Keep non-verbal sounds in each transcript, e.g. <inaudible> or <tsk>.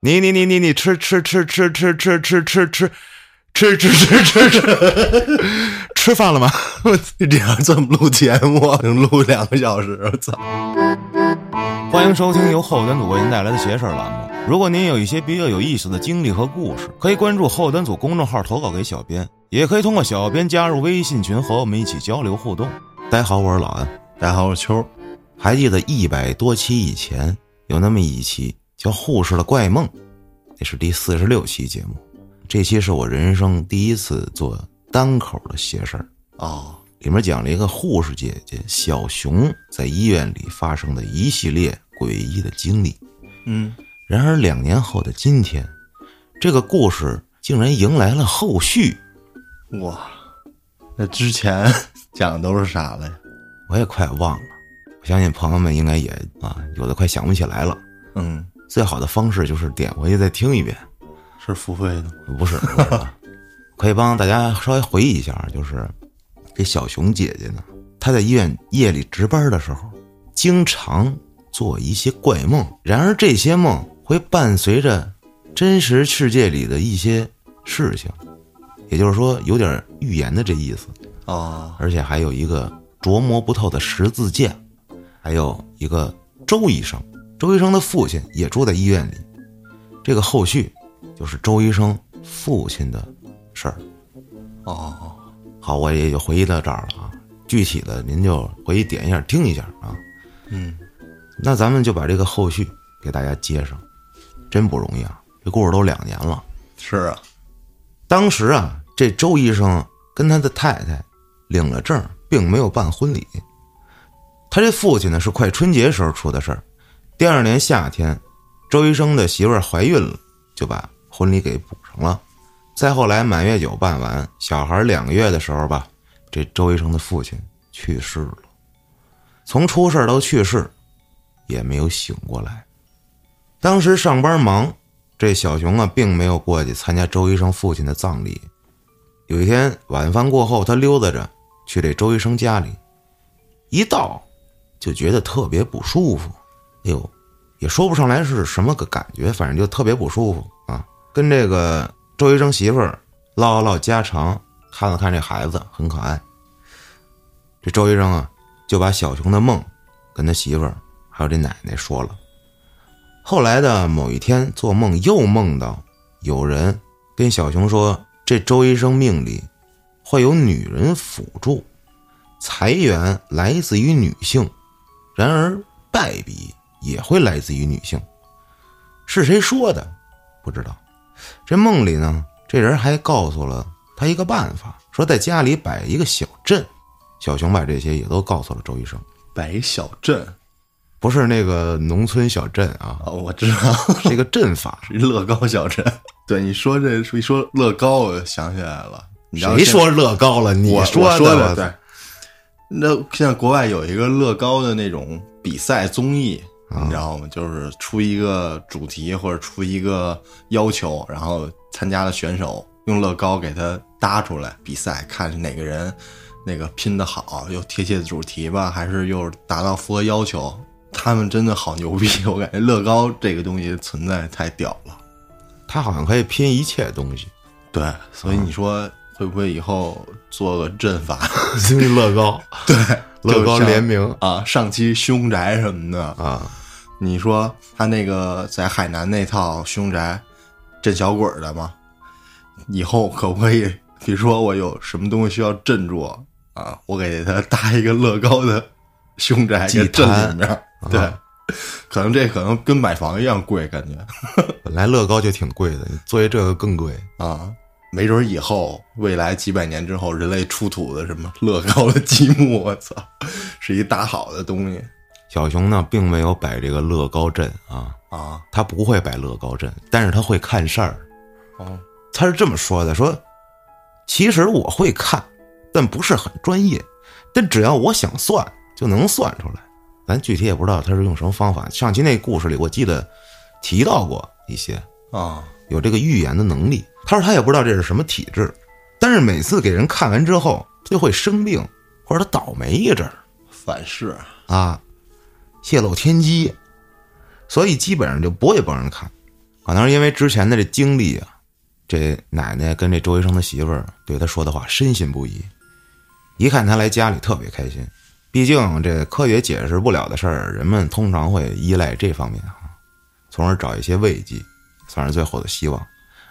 你你你你你吃吃吃吃吃吃吃吃吃吃吃吃吃吃吃饭了吗？这样这么录节目，能录两个小时，我操！欢迎收听由后端组为您带来的邪事儿栏目。如果您有一些比较有意思的经历和故事，可以关注后端组公众号投稿给小编，也可以通过小编加入微信群和我们一起交流互动。大家好，我是老安。大家好，我是秋。还记得一百多期以前有那么一期叫《护士的怪梦》，那是第四十六期节目。这期是我人生第一次做单口的邪事儿哦，里面讲了一个护士姐姐小熊在医院里发生的一系列诡异的经历。嗯，然而两年后的今天，这个故事竟然迎来了后续。哇，那之前 <laughs> 讲的都是啥了呀？我也快忘了，我相信朋友们应该也啊，有的快想不起来了。嗯，最好的方式就是点回去再听一遍。是付费的？不是，不是可以帮大家稍微回忆一下，就是这小熊姐姐呢，她在医院夜里值班的时候，经常做一些怪梦。然而这些梦会伴随着真实世界里的一些事情，也就是说有点预言的这意思。哦，而且还有一个琢磨不透的十字架，还有一个周医生，周医生的父亲也住在医院里。这个后续就是周医生父亲的事儿。哦，好，我也就回忆到这儿了啊。具体的您就回去点一下听一下啊。嗯，那咱们就把这个后续给大家接上，真不容易啊！这故事都两年了。是啊，当时啊，这周医生跟他的太太领了证，并没有办婚礼。他这父亲呢是快春节时候出的事儿。第二年夏天，周医生的媳妇儿怀孕了，就把婚礼给补上了。再后来满月酒办完，小孩两个月的时候吧，这周医生的父亲去世了。从出事到去世，也没有醒过来。当时上班忙，这小熊啊，并没有过去参加周医生父亲的葬礼。有一天晚饭过后，他溜达着去这周医生家里，一到就觉得特别不舒服。哎呦，也说不上来是什么个感觉，反正就特别不舒服啊。跟这个周医生媳妇儿唠唠家常，看了看这孩子很可爱。这周医生啊，就把小熊的梦跟他媳妇儿还有这奶奶说了。后来的某一天，做梦又梦到有人跟小熊说，这周医生命里会有女人辅助，财源来自于女性，然而败笔也会来自于女性。是谁说的？不知道。这梦里呢，这人还告诉了他一个办法，说在家里摆一个小阵。小熊把这些也都告诉了周医生，摆一小镇不是那个农村小镇啊，啊，我知道，是一个阵法。<laughs> 是乐高小镇。对，你说这一说乐高，我就想起来了。谁说乐高了？你我说我说的对。那现在国外有一个乐高的那种比赛综艺，啊你知道吗？就是出一个主题或者出一个要求，然后参加的选手用乐高给他搭出来比赛，看是哪个人那个拼的好，又贴切的主题吧，还是又达到符合要求。他们真的好牛逼，我感觉乐高这个东西存在太屌了。他好像可以拼一切东西。对，所以你说会不会以后做个阵法？<laughs> 乐高，<laughs> 对，乐高联名啊，上期凶宅什么的，啊，你说他那个在海南那套凶宅镇小鬼儿的吗？以后可不可以？比如说我有什么东西需要镇住啊，我给他搭一个乐高的凶宅祭给镇里面，对，可能这可能跟买房一样贵，感觉 <laughs> 本来乐高就挺贵的，你作为这个更贵。啊。没准儿以后未来几百年之后，人类出土的什么乐高的积木，<laughs> 我操，是一大好的东西小熊呢，并没有摆这个乐高阵啊，啊。他不会摆乐高阵，但是他会看事儿。哦，他是这么说的：说其实我会看，但不是很专业，但只要我想算，就能算出来。咱具体也不知道他是用什么方法。上期那故事里，我记得提到过一些啊，有这个预言的能力。他说他也不知道这是什么体质，但是每次给人看完之后，他就会生病，或者他倒霉一阵儿反噬啊，泄露天机，所以基本上就不会帮人看。可能是因为之前的这经历啊，这奶奶跟这周医生的媳妇儿对他说的话深信不疑。一看他来家里特别开心，毕竟这科学解释不了的事儿，人们通常会依赖这方面啊，从而找一些慰藉，算是最后的希望。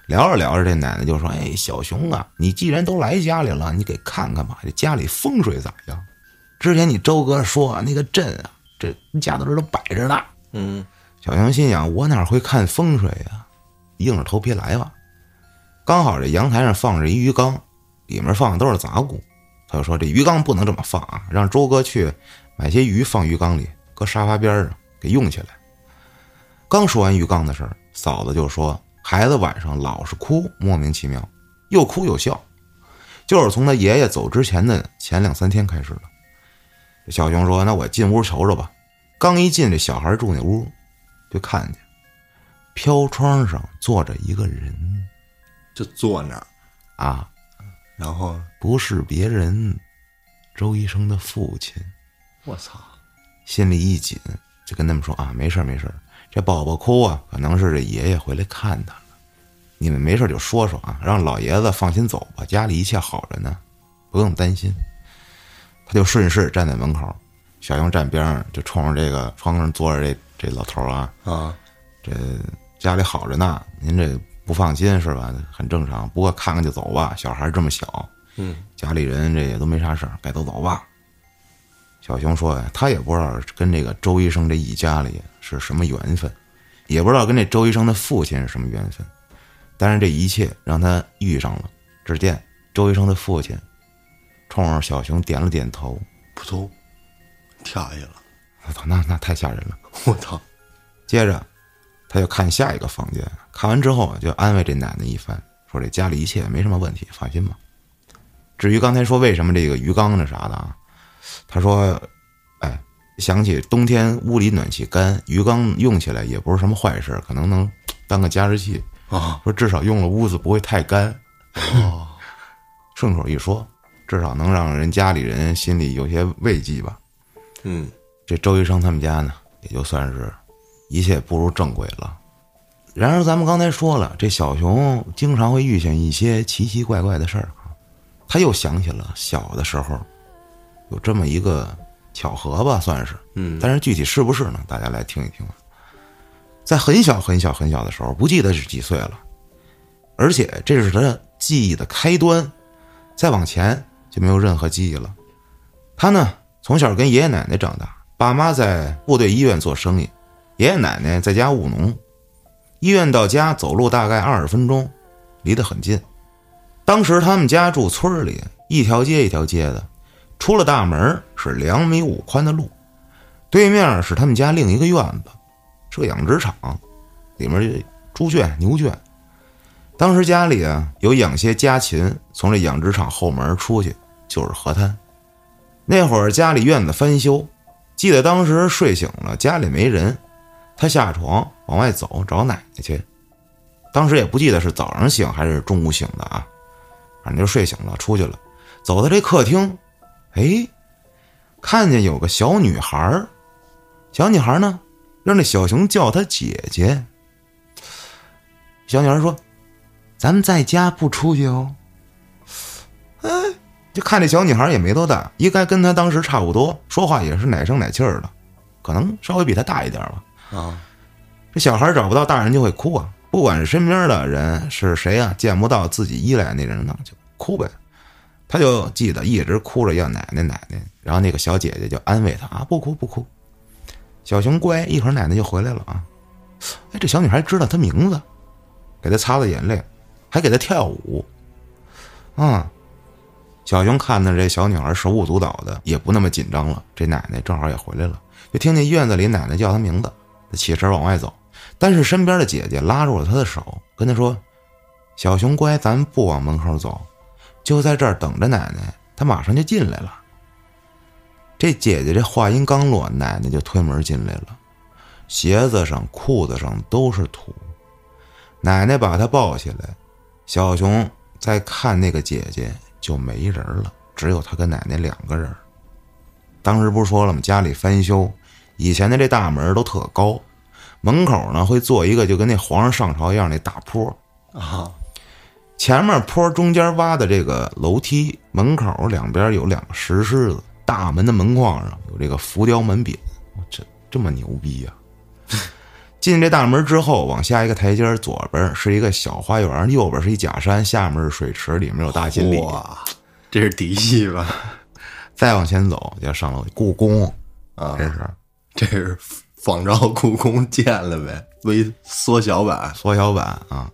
聊着聊着，这奶奶就说：“哎，小熊啊，你既然都来家里了，你给看看吧，这家里风水咋样？之前你周哥说那个镇啊，这家都这都摆着呢。”嗯，小熊心想：“我哪会看风水呀？硬着头皮来吧。”刚好这阳台上放着一鱼缸，里面放的都是杂物。他就说：“这鱼缸不能这么放啊，让周哥去买些鱼放鱼缸里，搁沙发边上给用起来。”刚说完鱼缸的事儿，嫂子就说：“孩子晚上老是哭，莫名其妙，又哭又笑，就是从他爷爷走之前的前两三天开始的。”小熊说：“那我进屋瞅瞅吧。”刚一进这小孩住那屋，就看见飘窗上坐着一个人就坐那儿，啊，然后不是别人，周医生的父亲。我操，心里一紧，就跟他们说啊，没事儿没事儿，这宝宝哭啊，可能是这爷爷回来看他了。你们没事就说说啊，让老爷子放心走吧，家里一切好着呢，不用担心。他就顺势站在门口，小熊站边上，就冲着这个窗上坐着这这老头啊，啊，这家里好着呢，您这不放心是吧？很正常，不过看看就走吧，小孩这么小，嗯，家里人这也都没啥事儿，该走走吧。小熊说呀，他也不知道跟这个周医生这一家里是什么缘分，也不知道跟这周医生的父亲是什么缘分，但是这一切让他遇上了。只见周医生的父亲冲着小熊点了点头，扑通跳下去了，我操，那那太吓人了。我操，接着，他就看下一个房间，看完之后就安慰这奶奶一番，说这家里一切没什么问题，放心吧。至于刚才说为什么这个鱼缸那啥的啊，他说，哎，想起冬天屋里暖气干，鱼缸用起来也不是什么坏事，可能能当个加湿器。啊，说至少用了屋子不会太干。哦，<laughs> 顺口一说，至少能让人家里人心里有些慰藉吧。嗯，这周医生他们家呢，也就算是一切步入正轨了。然而，咱们刚才说了，这小熊经常会遇见一些奇奇怪怪的事儿啊。他又想起了小的时候，有这么一个巧合吧，算是。嗯，但是具体是不是呢？大家来听一听啊。在很小很小很小的时候，不记得是几岁了，而且这是他记忆的开端，再往前就没有任何记忆了。他呢，从小跟爷爷奶奶长大，爸妈在部队医院做生意，爷爷奶奶在家务农。医院到家走路大概二十分钟，离得很近。当时他们家住村里，一条街一条街的，出了大门是两米五宽的路，对面是他们家另一个院子，是个养殖场，里面猪圈、牛圈。当时家里啊有养些家禽，从这养殖场后门出去就是河滩。那会儿家里院子翻修，记得当时睡醒了，家里没人，他下床往外走找奶奶去。当时也不记得是早上醒还是中午醒的啊，反正就睡醒了出去了。走到这客厅，哎，看见有个小女孩儿小女孩呢，让那小熊叫她姐姐。小女孩说：“咱们在家不出去哦。”哎，就看这小女孩也没多大，应该跟她当时差不多，说话也是奶声奶气儿的，可能稍微比她大一点吧。啊，这小孩找不到大人就会哭啊，不管是身边的人是谁啊，见不到自己依赖那人呢，就哭呗。他就记得一直哭着要奶奶奶奶，然后那个小姐姐就安慰他啊，不哭不哭。小熊乖，一会儿奶奶就回来了啊。哎，这小女孩知道他名字，给他擦了眼泪，还给他跳舞。啊，小熊看着这小女孩手舞足蹈的，也不那么紧张了。这奶奶正好也回来了，就听见院子里奶奶叫他名字，他起身往外走，但是身边的姐姐拉住了他的手，跟他说：“小熊乖，咱不往门口走。”就在这儿等着奶奶，她马上就进来了。这姐姐这话音刚落，奶奶就推门进来了，鞋子上、裤子上都是土。奶奶把她抱起来，小熊再看那个姐姐就没人了，只有他跟奶奶两个人。当时不是说了吗？家里翻修，以前的这大门都特高，门口呢会做一个就跟那皇上上朝一样那大坡，啊，前面坡中间挖的这个楼梯，门口两边有两个石狮子，大门的门框上有这个浮雕门匾，这这么牛逼呀、<laughs> 进这大门之后，往下一个台阶儿，左边是一个小花园，右边是一假山，下面是水池，里面有大锦鲤。哇，这是嫡系吧？<laughs> 再往前走就要上楼，故宫啊这是这是仿照故宫建了呗，微缩小版。缩小版啊。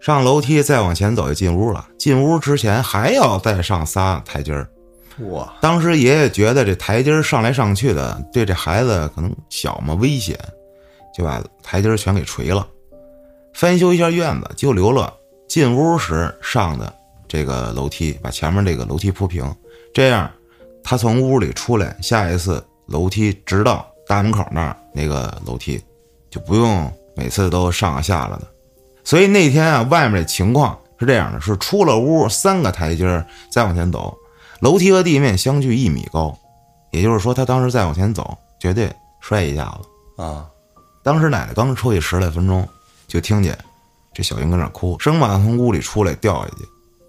上楼梯再往前走就进屋了，进屋之前还要再上仨台阶儿。哇，当时爷爷觉得这台阶儿上来上去的，对这孩子可能小嘛危险，就把台阶儿全给锤了，翻修一下院子，就留了进屋时上的这个楼梯，把前面这个楼梯铺平，这样他从屋里出来，下一次楼梯直到大门口那儿那个楼梯，就不用每次都上啊下了的。所以那天啊，外面的情况是这样的：是出了屋三个台阶儿，再往前走，楼梯和地面相距一米高，也就是说，他当时再往前走，绝对摔一下子。啊，当时奶奶刚出去十来分钟，就听见这小英跟那哭，生怕从屋里出来掉下去，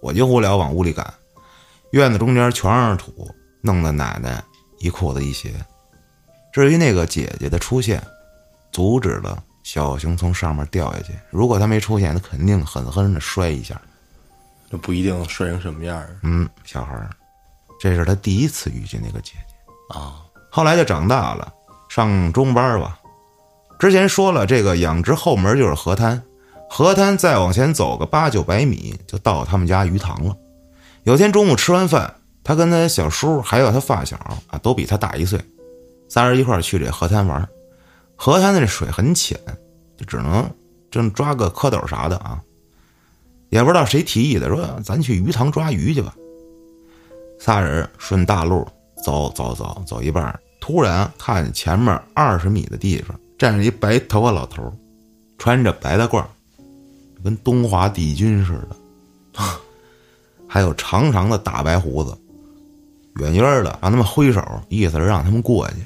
我就无聊往屋里赶，院子中间全是土，弄得奶奶一裤子一鞋。至于那个姐姐的出现，阻止了小熊从上面掉下去。如果他没出现，他肯定狠狠的摔一下。这不一定摔成什么样儿嗯，小孩儿，这是他第一次遇见那个姐姐。啊。后来就长大了，上中班吧。之前说了，这个养殖后门就是河滩，河滩再往前走个八九百米，就到他们家鱼塘了。有天中午吃完饭，他跟他小叔还有他发小啊，都比他大一岁，仨人一块儿去这河滩玩。河滩的水很浅，就只能正抓个蝌蚪啥的啊。也不知道谁提议的，说咱去鱼塘抓鱼去吧。仨人顺大路走走走走一半，突然看见前面二十米的地方站着一白头发老头，穿着白大褂，跟东华帝君似的，<laughs> 还有长长的大白胡子，远远的让他们挥手，意思是让他们过去。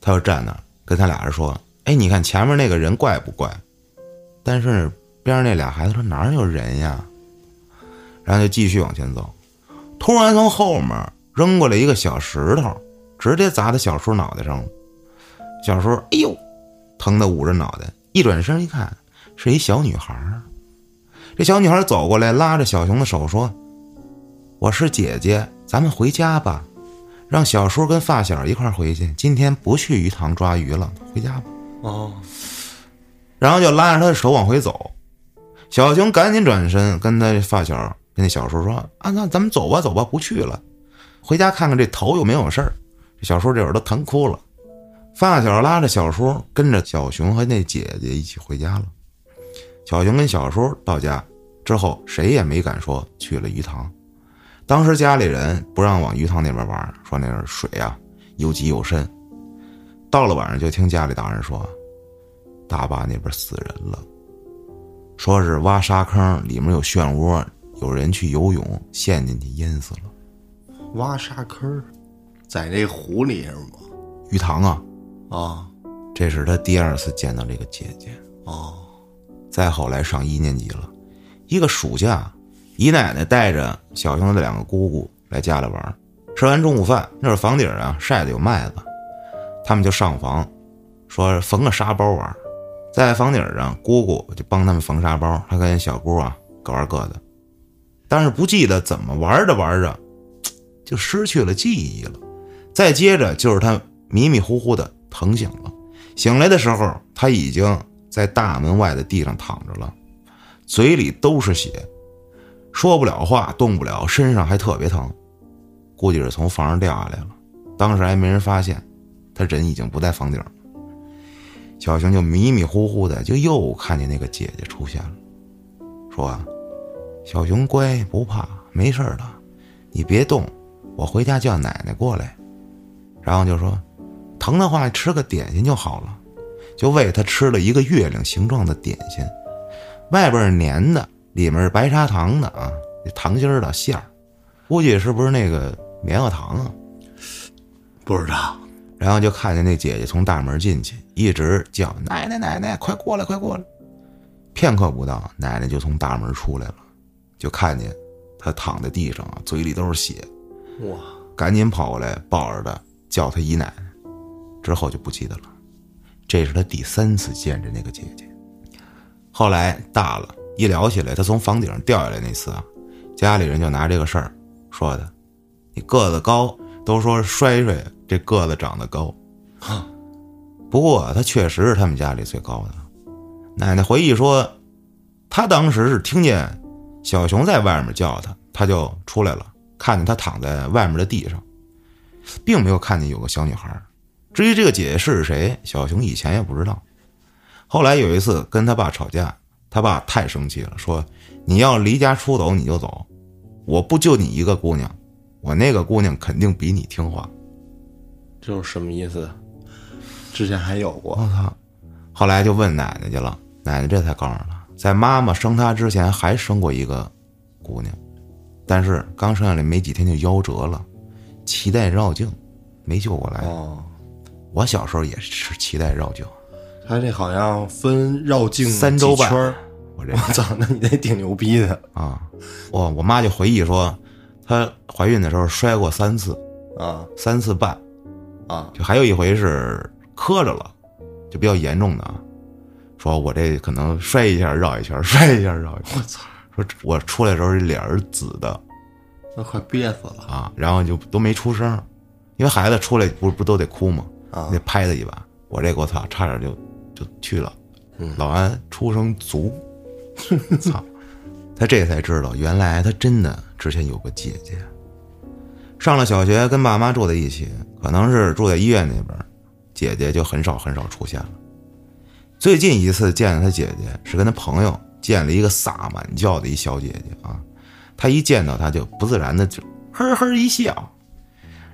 他就站那儿跟他俩人说：“哎，你看前面那个人怪不怪？”但是边上那俩孩子说：“哪有人呀？”然后就继续往前走。突然从后面扔过来一个小石头，直接砸在小叔脑袋上了。小叔哎呦，疼的捂着脑袋，一转身一看，是一小女孩。这小女孩走过来，拉着小熊的手说：“我是姐姐，咱们回家吧，让小叔跟发小一块儿回去。今天不去鱼塘抓鱼了，回家吧。”哦，然后就拉着他的手往回走。小熊赶紧转身跟他发小跟那小叔说：“啊，那咱们走吧，走吧，不去了，回家看看这头有没有事儿。”这小叔这会儿都疼哭了。发小拉着小叔跟着小熊和那姐姐一起回家了。小熊跟小叔到家之后，谁也没敢说去了鱼塘。当时家里人不让往鱼塘那边玩，说那儿水啊又急又深。到了晚上，就听家里大人说，大坝那边死人了，说是挖沙坑，里面有漩涡，有人去游泳陷进去淹死了。挖沙坑，在那湖里是吗？鱼塘啊，啊，这是他第二次见到这个姐姐。哦，再后来上一年级了，一个暑假，姨奶奶带着小兄弟的两个姑姑来家里玩，吃完中午饭，那会儿房顶啊晒的有麦子，他们就上房，说缝个沙包玩，在房顶上，姑姑就帮他们缝沙包，还跟小姑啊各玩各的，但是不记得怎么玩着玩着，就失去了记忆了。再接着就是他迷迷糊糊的疼醒了，醒来的时候他已经在大门外的地上躺着了，嘴里都是血，说不了话，动不了，身上还特别疼，估计是从房上掉下来了。当时还没人发现，他人已经不在房顶了。小熊就迷迷糊糊的，就又看见那个姐姐出现了，说：“小熊乖，不怕，没事儿的，你别动，我回家叫奶奶过来。”然后就说：“疼的话吃个点心就好了。”就喂他吃了一个月亮形状的点心，外边是粘的，里面是白砂糖的啊，糖心儿的馅儿，估计是不是那个棉花糖啊？不知道，然后就看见那姐姐从大门进去，一直叫奶奶奶奶，快过来快过来。片刻不到，奶奶就从大门出来了，就看见她躺在地上啊，嘴里都是血，哇，赶紧跑过来抱着她，叫她姨奶奶。之后就不记得了。这是他第三次见着那个姐姐。后来大了，一聊起来，他从房顶上掉下来那次啊，家里人就拿这个事儿说的：“你个子高，都说摔摔，这个子长得高。”不过他确实是他们家里最高的。奶奶回忆说，他当时是听见小熊在外面叫他，他就出来了，看见他躺在外面的地上，并没有看见有个小女孩。至于这个姐姐是谁，小熊以前也不知道。后来有一次跟他爸吵架，他爸太生气了，说：“你要离家出走你就走，我不就你一个姑娘，我那个姑娘肯定比你听话。”这是什么意思？之前还有过。我操！后来就问奶奶去了，奶奶这才告诉他，在妈妈生他之前还生过一个姑娘，但是刚生下来没几天就夭折了，脐带绕颈，没救过来。哦，我小时候也是脐带绕颈，他这好像分绕境三周半圈 <laughs> 我这我操，那你这挺牛逼的啊，我我妈就回忆说，她怀孕的时候摔过三次，啊三次半，啊！就还有一回是磕着了，就比较严重的啊。说我这可能摔一下绕一圈，<laughs> 摔一下绕一圈。我操，说我出来的时候这脸是紫的那快憋死了啊，然后就都没出声，因为孩子出来不不都得哭吗？啊你！得拍他一把。我这个我操，差点就就去了。嗯老安出生足，<laughs> 操！他这才知道，原来他真的之前有个姐姐。上了小学，跟爸妈住在一起，可能是住在医院那边，姐姐就很少很少出现了。最近一次见到他姐姐，是跟他朋友见了一个撒满叫的一小姐姐啊。他一见到她就不自然的就呵呵一笑，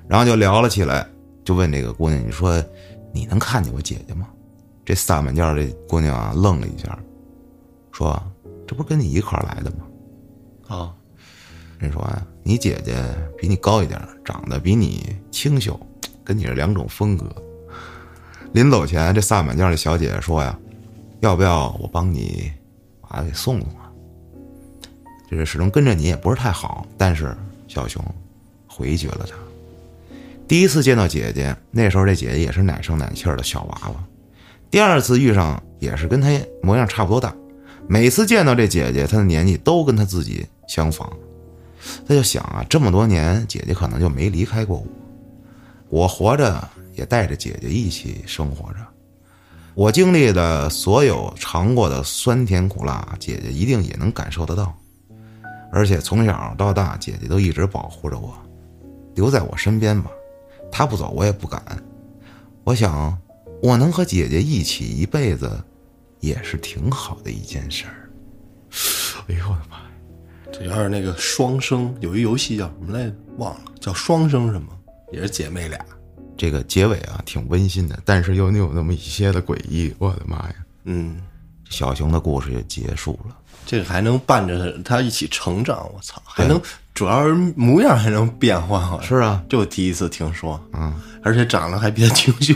然后就聊了起来，就问这个姑娘：“你说你能看见我姐姐吗？”这萨满教这姑娘啊愣了一下，说：“这不是跟你一块儿来的吗啊，？”人说：“啊，你姐姐比你高一点，长得比你清秀，跟你是两种风格。”临走前，这萨满教的小姐姐说呀：“要不要我帮你把她给送送啊？就是始终跟着你也不是太好。”但是小熊回绝了她。第一次见到姐姐，那时候这姐姐也是奶声奶气儿的小娃娃。第二次遇上也是跟她模样差不多大，每次见到这姐姐，她的年纪都跟她自己相仿。他就想啊，这么多年，姐姐可能就没离开过我。我活着也带着姐姐一起生活着，我经历的所有尝过的酸甜苦辣，姐姐一定也能感受得到。而且从小到大，姐姐都一直保护着我，留在我身边吧。她不走，我也不敢。我想，我能和姐姐一起一辈子，也是挺好的一件事儿。哎呦我的妈呀！这有点那个双生，有一游戏叫什么来着？忘了，叫双生什么？也是姐妹俩。这个结尾啊，挺温馨的，但是又有那么一些的诡异。我的妈呀！嗯，小熊的故事也结束了。这个还能伴着他一起成长，我操，还能主要是模样还能变换，好像是啊，这我第一次听说，嗯，而且长得还比较清秀。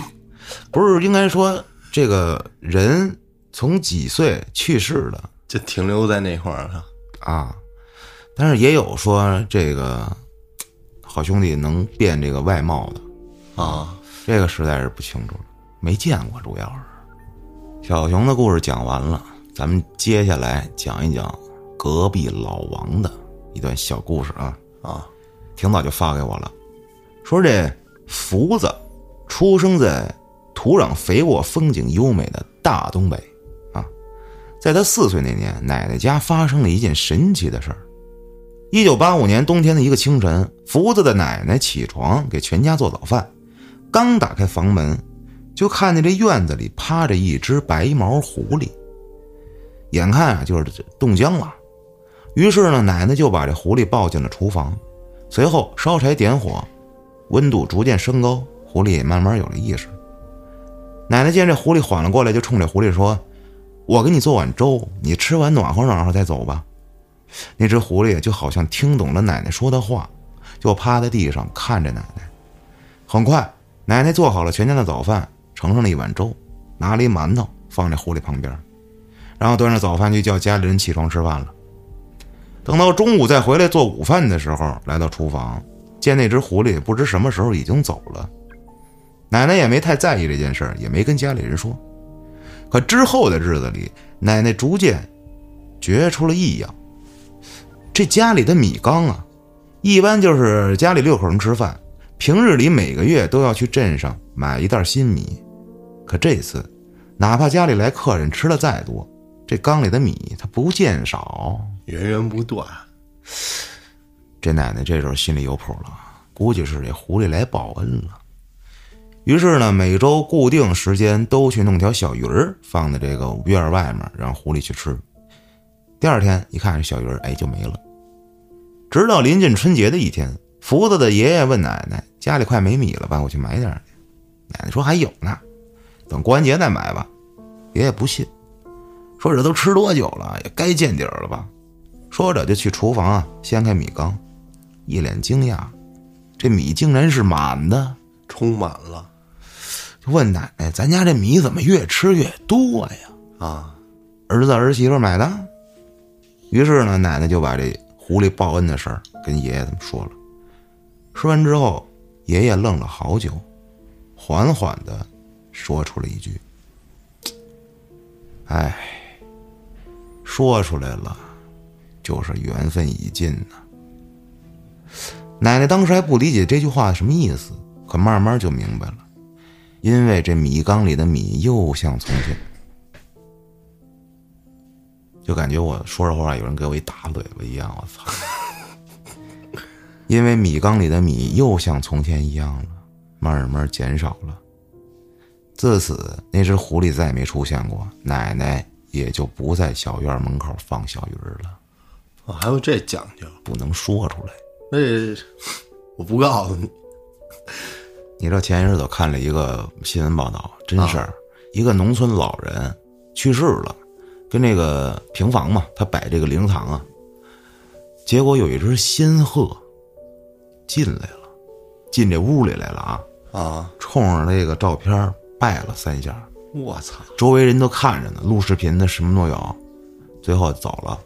不是应该说这个人从几岁去世的就停留在那块儿了。啊？但是也有说这个好兄弟能变这个外貌的，啊，这个实在是不清楚了，没见过，主要是。小熊的故事讲完了，咱们接下来讲一讲隔壁老王的一段小故事啊。啊，挺早就发给我了，说这福子出生在土壤肥沃、风景优美的大东北啊，在他四岁那年，奶奶家发生了一件神奇的事儿。一九八五年冬天的一个清晨，福子的奶奶起床给全家做早饭，刚打开房门，就看见这院子里趴着一只白毛狐狸，眼看啊就是冻僵了。于是呢，奶奶就把这狐狸抱进了厨房，随后烧柴点火，温度逐渐升高，狐狸也慢慢有了意识。奶奶见这狐狸缓了过来，就冲这狐狸说：“我给你做碗粥，你吃完暖和暖和再走吧。”那只狐狸就好像听懂了奶奶说的话，就趴在地上看着奶奶。很快，奶奶做好了全家的早饭，盛上了一碗粥，拿了一馒头放在狐狸旁边，然后端着早饭去叫家里人起床吃饭了。等到中午再回来做午饭的时候，来到厨房，见那只狐狸不知什么时候已经走了。奶奶也没太在意这件事儿，也没跟家里人说。可之后的日子里，奶奶逐渐觉出了异样。这家里的米缸啊，一般就是家里六口人吃饭，平日里每个月都要去镇上买一袋新米。可这次，哪怕家里来客人吃的再多，这缸里的米它不见少，源源不断。这奶奶这时候心里有谱了，估计是这狐狸来报恩了。于是呢，每周固定时间都去弄条小鱼儿放在这个院外面，让狐狸去吃。第二天一看，这小鱼儿哎就没了。直到临近春节的一天，福子的爷爷问奶奶：“家里快没米了吧？我去买点去。”奶奶说：“还有呢，等过完节再买吧。”爷爷不信，说：“这都吃多久了，也该见底儿了吧？”说着就去厨房啊掀开米缸，一脸惊讶：“这米竟然是满的，充满了。”就问奶奶：“咱家这米怎么越吃越多呀？”啊，儿子儿媳妇买的。于是呢，奶奶就把这狐狸报恩的事儿跟爷爷他们说了。说完之后，爷爷愣了好久，缓缓的说出了一句：“哎，说出来了，就是缘分已尽呐。”奶奶当时还不理解这句话什么意思，可慢慢就明白了，因为这米缸里的米又像从前。就感觉我说着话，有人给我一大嘴巴一样，我操！<laughs> 因为米缸里的米又像从前一样了，慢慢减少了。自此，那只狐狸再也没出现过，奶奶也就不在小院门口放小鱼儿了。哦，还有这讲究，不能说出来。那我不告诉你。你知道前些日子看了一个新闻报道，真事儿，一个农村老人去世了。跟那个平房嘛，他摆这个灵堂啊，结果有一只仙鹤进来了，进这屋里来了啊啊，冲着这个照片拜了三下。我操！周围人都看着呢，录视频的什么都有，最后走了。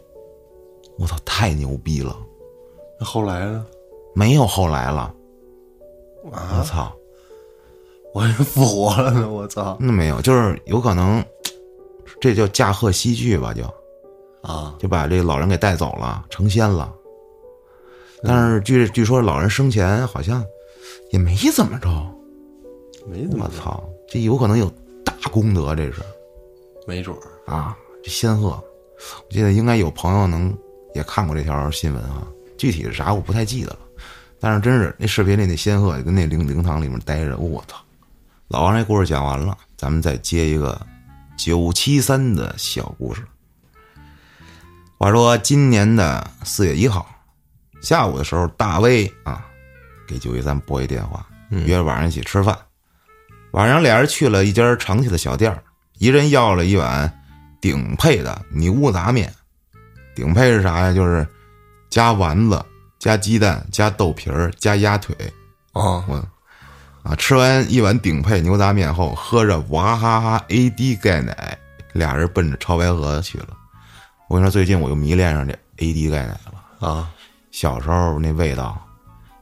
我操，太牛逼了！那后来呢？没有后来了。我操！我还复活了呢！我操！那没有，就是有可能。这叫驾鹤西去吧，就，啊，就把这老人给带走了，成仙了。但是据据说老人生前好像也没怎么着，没怎么。我操，这有可能有大功德，这是，没准儿啊。这仙鹤，我记得应该有朋友能也看过这条新闻啊，具体是啥我不太记得了。但是真是那视频里那仙鹤跟那灵灵堂里面待着，我操！老王这故事讲完了，咱们再接一个。九七三的小故事。话说今年的四月一号下午的时候，大威啊给九七三拨一电话，约晚上一起吃饭。晚上俩人去了一家常去的小店一人要了一碗顶配的牛杂面。顶配是啥呀？就是加丸子、加鸡蛋、加豆皮儿、加鸭腿。啊，我。啊！吃完一碗顶配牛杂面后，喝着娃哈哈 AD 钙奶，俩人奔着超白河去了。我跟你说，最近我又迷恋上这 AD 钙奶了啊！小时候那味道，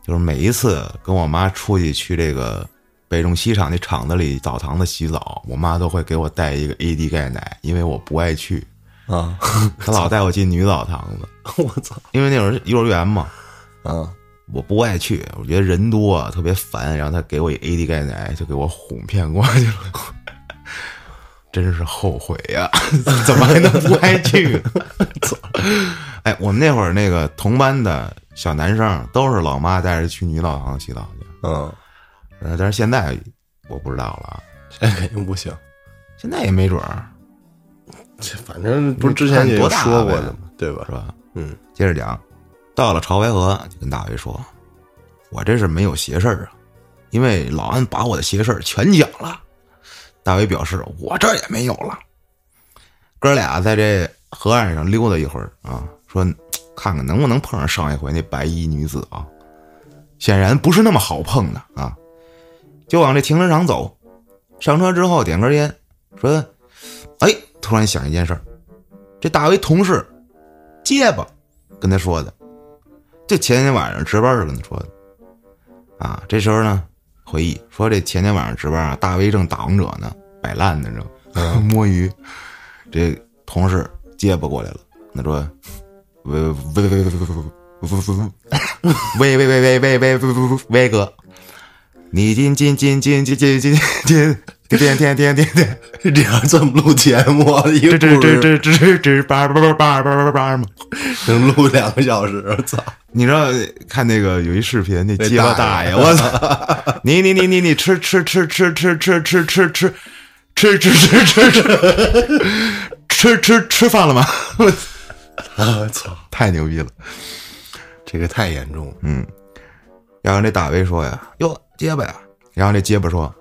就是每一次跟我妈出去去这个北重西厂那厂子里澡堂子洗澡，我妈都会给我带一个 AD 钙奶，因为我不爱去啊，<laughs> 她老带我进女澡堂子。我操！因为那会儿幼儿园嘛，啊。我不爱去，我觉得人多特别烦。然后他给我一 AD 钙奶，就给我哄骗过去了，<laughs> 真是后悔呀！<laughs> 怎么还能不爱去？<laughs> 哎，我们那会儿那个同班的小男生都是老妈带着去女澡堂洗澡去。嗯，但是现在我不知道了，现在肯定不行，现在也没准儿。这反正不是之前也说过的嘛？对吧？是吧？嗯，接着讲。到了潮白河，就跟大伟说：“我这是没有邪事儿啊，因为老安把我的邪事儿全讲了。”大伟表示：“我这也没有了。”哥俩在这河岸上溜达一会儿啊，说：“看看能不能碰上上一回那白衣女子啊。”显然不是那么好碰的啊。就往这停车场走。上车之后点根烟，说：“哎，突然想一件事儿，这大为同事结巴跟他说的，就前天晚上值班时跟他说的。啊，这时候呢，回忆说这前天晚上值班啊，大威正打王者呢，摆烂呢，这 <laughs> 摸鱼。这同事结巴过来了，他说：喂喂喂喂喂喂喂喂喂喂喂喂喂喂喂喂哥。”你进进进进进进进进，天天天天天，这样这么录节目，一这这这这这这叭叭叭叭叭叭叭嘛，能录两个小时，操！你知道看那个有一视频，那鸡巴大爷，我操！你你你你你吃吃吃吃吃吃吃吃吃吃吃吃吃吃吃吃吃饭了吗？我操！太牛逼了，这个太严重。嗯，然后那大卫说呀，哟。结巴呀，然后那结巴说：“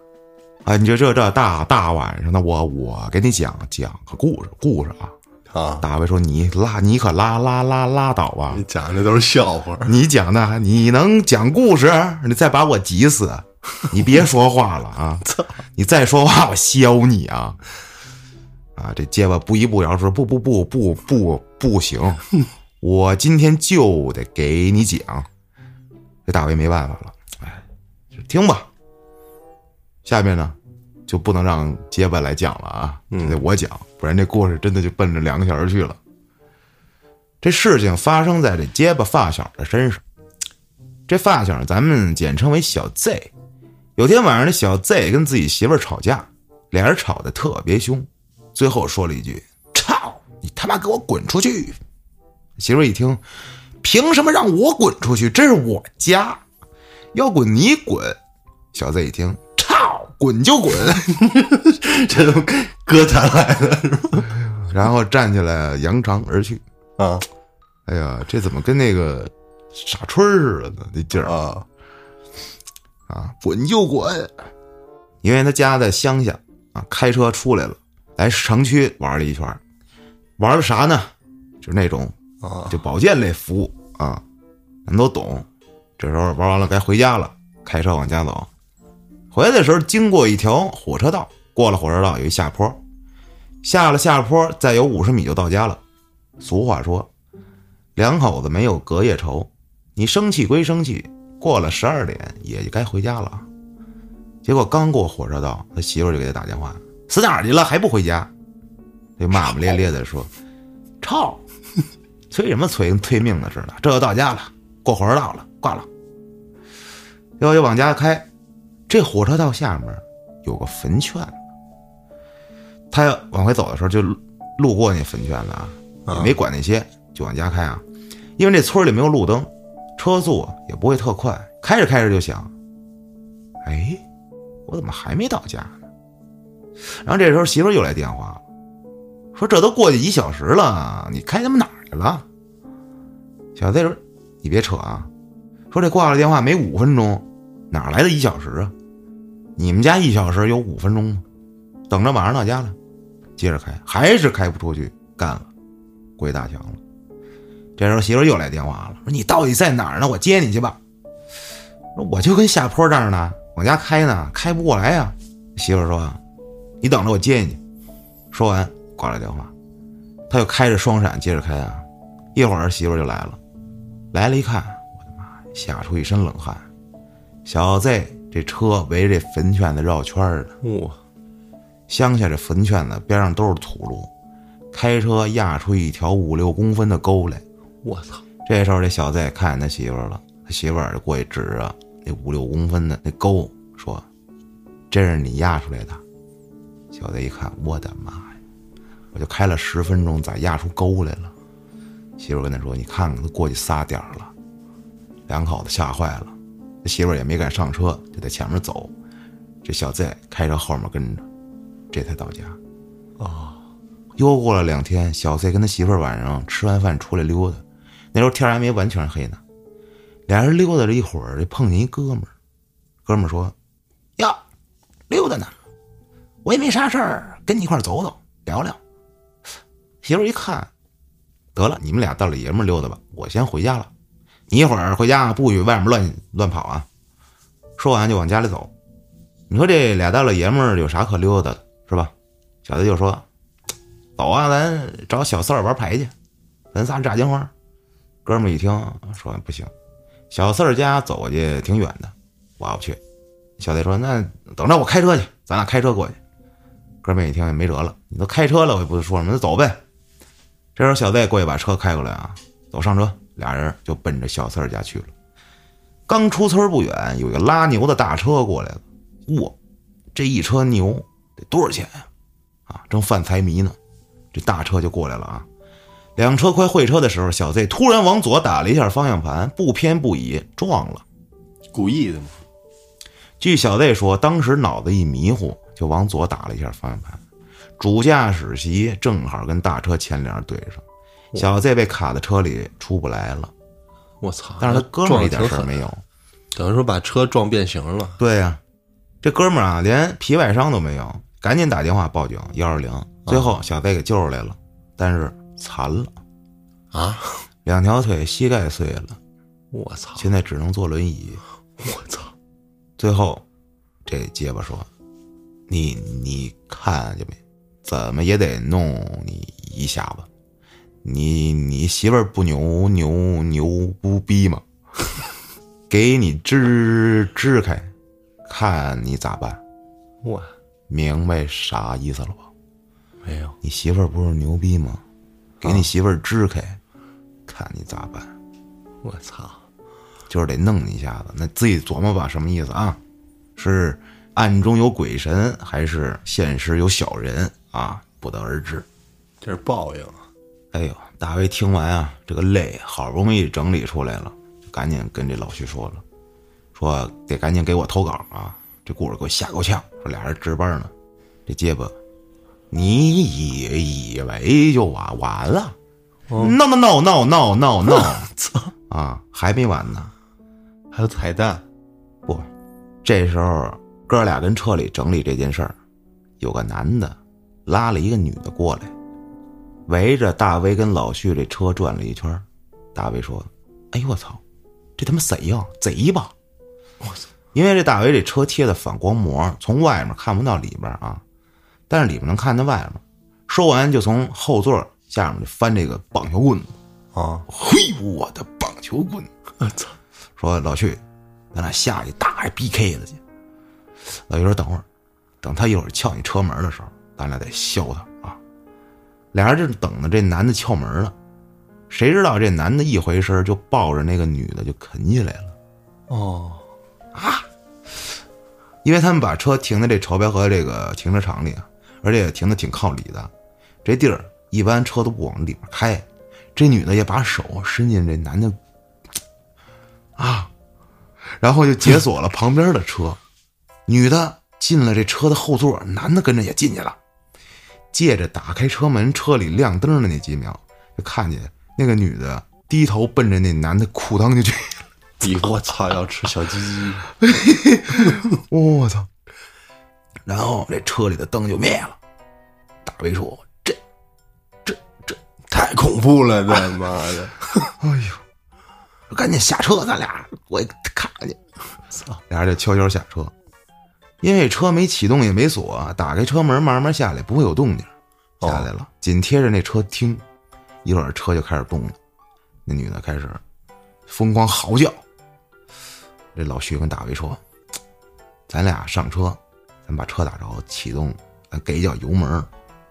啊，你就这这大大晚上的，我我给你讲讲个故事，故事啊。”啊，大卫说：“你拉，你可拉拉拉拉倒吧！你讲的都是笑话，你讲的你能讲故事？你再把我急死！你别说话了啊！<laughs> 操你再说话我削你啊！啊，这结巴不依不饶说：不不不不不不行，<laughs> 我今天就得给你讲。这大卫没办法了。”哎听吧，下面呢就不能让结巴来讲了啊，得我讲，不然这故事真的就奔着两个小时去了。这事情发生在这结巴发小的身上，这发小咱们简称为小 Z。有天晚上，这小 Z 跟自己媳妇儿吵架，俩人吵得特别凶，最后说了一句：“操你他妈给我滚出去！”媳妇儿一听，凭什么让我滚出去？这是我家。要滚你滚，小 Z 一听，操，滚就滚，<laughs> 这都哥咱来的，<laughs> 然后站起来扬长而去啊！哎呀，这怎么跟那个傻春似的呢？那劲儿啊啊！滚就滚，因为他家在乡下啊，开车出来了，来城区玩了一圈，玩的啥呢？就是那种啊，就保健类服务啊，咱都懂。这时候玩完了，该回家了，开车往家走。回来的时候经过一条火车道，过了火车道有一下坡，下了下坡再有五十米就到家了。俗话说，两口子没有隔夜仇。你生气归生气，过了十二点也就该回家了。结果刚过火车道，他媳妇就给他打电话：“死哪儿去了？还不回家？”他骂骂咧咧的说：“操，催什么催？跟催命的似的。这就到家了，过火车道了，挂了。”又又往家开，这火车道下面有个坟圈子。他往回走的时候就路过那坟圈子啊，也没管那些，就往家开啊。因为这村里没有路灯，车速也不会特快。开着开着就想，哎，我怎么还没到家呢？然后这时候媳妇又来电话了，说这都过去一小时了，你开他妈哪儿去了？小子说：“你别扯啊，说这挂了电话没五分钟。”哪来的一小时啊？你们家一小时有五分钟吗？等着马上到家了，接着开，还是开不出去，干了，过大墙了。这时候媳妇又来电话了，说你到底在哪儿呢？我接你去吧。说我就跟下坡这儿呢，往家开呢，开不过来呀。媳妇说，你等着我接你去。说完挂了电话，他又开着双闪接着开啊。一会儿媳妇就来了，来了一看，我的妈呀，吓出一身冷汗。小 Z 这车围着这坟圈子绕圈儿的，哇！乡下这坟圈子边上都是土路，开车压出一条五六公分的沟来，我操！这时候这小子也看见他媳妇儿了，他媳妇儿就过去指着那五六公分的那沟说：“这是你压出来的。”小子一看，我的妈呀！我就开了十分钟，咋压出沟来了？媳妇跟他说：“你看看，他过去仨点了。”两口子吓坏了。他媳妇儿也没敢上车，就在前面走。这小 Z 开车后面跟着，这才到家。哦，又过了两天，小 Z 跟他媳妇儿晚上吃完饭出来溜达，那时候天还没完全黑呢。俩人溜达了一会儿，就碰见一哥们儿。哥们儿说：“呀，溜达呢，我也没啥事儿，跟你一块走走聊聊。”媳妇儿一看，得了，你们俩大老爷们溜达吧，我先回家了。你一会儿回家不许外面乱乱跑啊！说完就往家里走。你说这俩大老爷们有啥可溜达的，是吧？小子就说：“走啊，咱找小四儿玩牌去，咱仨炸金花。”哥们一听说不行，小四儿家走过去挺远的，我不去。小子说：“那等着我开车去，咱俩开车过去。”哥们一听也没辙了，你都开车了，我也不说什么，那走呗。这时候小子也过去把车开过来啊，走上车，俩人就奔着小四儿家去了。刚出村不远，有一个拉牛的大车过来了，哇，这一车牛得多少钱呀、啊？正犯财迷呢，这大车就过来了啊。两车快会车的时候，小 Z 突然往左打了一下方向盘，不偏不倚撞了。故意的吗。据小 Z 说，当时脑子一迷糊，就往左打了一下方向盘，主驾驶席正好跟大车前脸对上，小 Z 被卡在车里出不来了。我操！但是他哥们儿一点事儿没有。等于说把车撞变形了。对呀、这哥们儿啊，连皮外伤都没有，赶紧打电话报警幺二零。最后小 Z 给救出来了，但是残了，啊！两条腿膝盖碎了，我操！现在只能坐轮椅。我操！最后，这结巴说：“你你看见没？怎么也得弄你一下子。你你媳妇儿不牛牛牛不逼吗？<laughs> 给你支支开，看你咋办？我明白啥意思了吧？没有。你媳妇儿不是牛逼吗？给你媳妇儿支开，看你咋办？我操！就是得弄你一下子，那自己琢磨吧，什么意思啊？是暗中有鬼神，还是现实有小人啊？不得而知。这是报应。哎呦，大卫听完啊，这个泪好不容易整理出来了，就赶紧跟这老徐说了，说得赶紧给我投稿啊，这故事给我吓够呛。说俩人值班呢，这结巴，你以以为就完完了？No no no no no no <laughs> no！操！啊，还没完呢。还有彩蛋。不，这时候哥俩跟车里整理这件事儿，有个男的拉了一个女的过来，围着大威跟老旭这车转了一圈。大威说：“哎呦我操，这他妈谁呀？贼吧！”我操！因为这大威这车贴的反光膜，从外面看不到里边啊，但是里面能看到外面。说完就从后座下面就翻这个棒球棍子，啊！嘿，我的棒球棍！我操！说老旭，咱俩下去打一 BK 子去。老徐说等会儿，等他一会儿撬你车门的时候，咱俩得削他啊。俩人正等着这男的撬门呢，谁知道这男的一回身就抱着那个女的就啃起来了。哦，啊因为他们把车停在这潮白河这个停车场里啊，而且也停的挺靠里的，这地儿一般车都不往里边开。这女的也把手伸进这男的啊，然后就解锁了旁边的车，女的进了这车的后座，男的跟着也进去了。借着打开车门，车里亮灯的那几秒，就看见那个女的低头奔着那男的裤裆就去。你我操，要吃小鸡鸡！我操！然后这车里的灯就灭了。大卫说：“这、这、这太恐怖了，他妈的！哎呦，赶紧下车，咱俩我也看看去。操！俩人就悄悄下车，因为车没启动也没锁，打开车门慢慢下来，不会有动静。下来了，紧贴着那车听，一会儿车就开始动了。那女的开始疯狂嚎叫。这老徐跟大卫说：“咱俩上车，咱把车打着，启动，咱给一脚油门，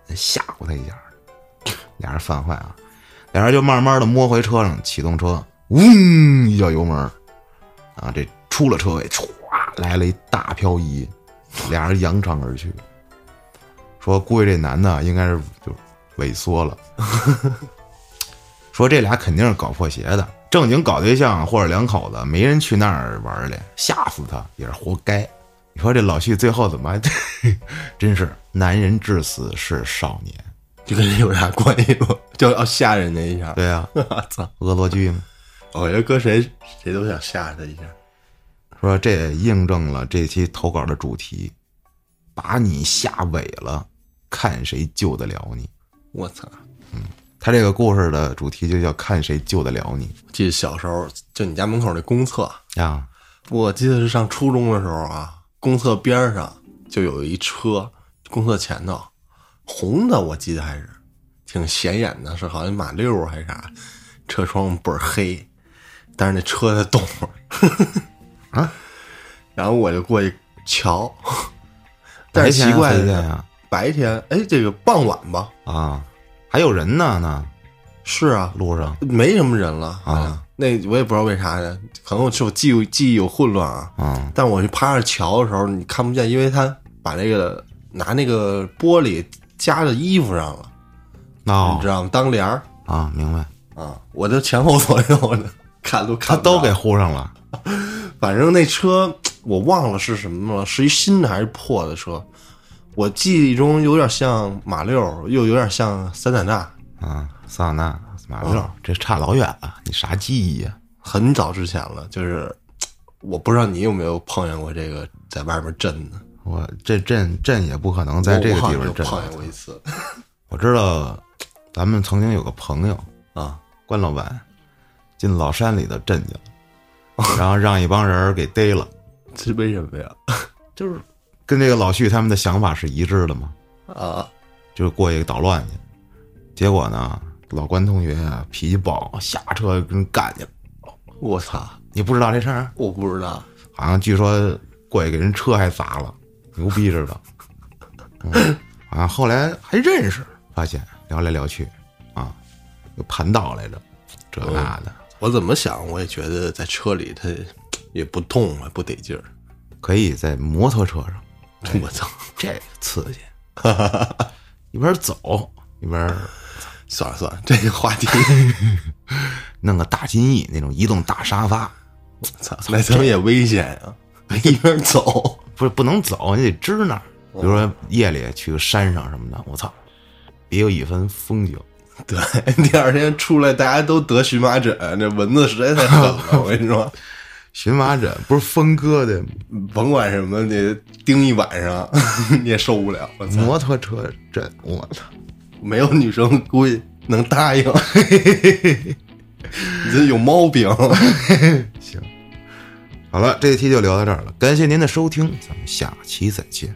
咱吓唬他一下。<laughs> ”俩人犯坏啊，俩人就慢慢的摸回车上，启动车，嗡一脚油门，啊，这出了车位，歘来了一大漂移，俩人扬长而去。说估计这男的应该是就萎缩了。<laughs> 说这俩肯定是搞破鞋的，正经搞对象或者两口子，没人去那儿玩去，吓死他也是活该。你说这老旭最后怎么还？<laughs> 真是男人至死是少年。这跟人有啥关系吗？就要吓人家一下。对呀、<laughs> 我操！恶作剧吗。我觉得搁谁谁都想吓他一下。说这也印证了这期投稿的主题，把你吓萎了，看谁救得了你。我操！嗯他这个故事的主题就叫“看谁救得了你记得小时候，就你家门口那公厕，啊我记得是上初中的时候啊，公厕边上就有一车，公厕前头红的，我记得还是挺显眼的，是好像马六还是啥，车窗倍儿黑，但是那车在动 <laughs> 啊，然后我就过去瞧，但是奇怪的是白天，哎，这个傍晚吧，啊，还有人呢呢，是啊，路上。没什么人了啊。那我也不知道为啥呀，可能是我记忆记忆有混乱啊。啊但我去趴着瞧的时候，你看不见，因为他把那个拿那个玻璃夹在衣服上了，哦。你知道吗？当帘儿。啊，明白，啊，我就前后左右的 <laughs> 看都看他都给糊上了 <laughs> 反正那车 <tsk> 我忘了是什么了，是一新的还是破的车？我记忆中有点像马六，又有点像桑塔纳。啊，桑塔纳马六，这差老远了，你啥记忆呀？很早之前了，就是我不知道你有没有碰见过这个在外面震的，我这震震也不可能在这个地方震。碰见过一次 <laughs> 我知道，咱们曾经有个朋友啊。关老板进老山里头震去了，然后让一帮人给逮了，<laughs> 这为什么呀？<laughs> 就是跟这个老旭他们的想法是一致的嘛，啊，就是过去捣乱去。结果呢，老关同学啊脾气暴，下车跟人干去了。我操！你不知道这事儿？我不知道，好像据说过去给人车还砸了，牛逼似的。嗯，啊，后来还认识，发现聊来聊去，啊，有盘道来着，这那的，我怎么想，我也觉得在车里它也不动啊，不得劲儿。可以在摩托车上，我操！<laughs> 这刺激，<laughs> 一边走一边算了算了，这个话题，<laughs> 弄个大金翼那种移动大沙发，我操，那他妈也危险啊！一边走，不是不能走，你得支那儿。比如说夜里去个山上什么的，我操，别有一番风景。<laughs> 对，第二天出来大家都得荨麻疹，这蚊子实在太狠了。<laughs> 我跟你说，荨麻疹不是分割的，甭管什么，你叮一晚上 <laughs> 你也受不了。摩托车震，我操！没有女生估计能答应，你这有毛病。行，好了，这一期就聊到这儿了，感谢您的收听，咱们下期再见。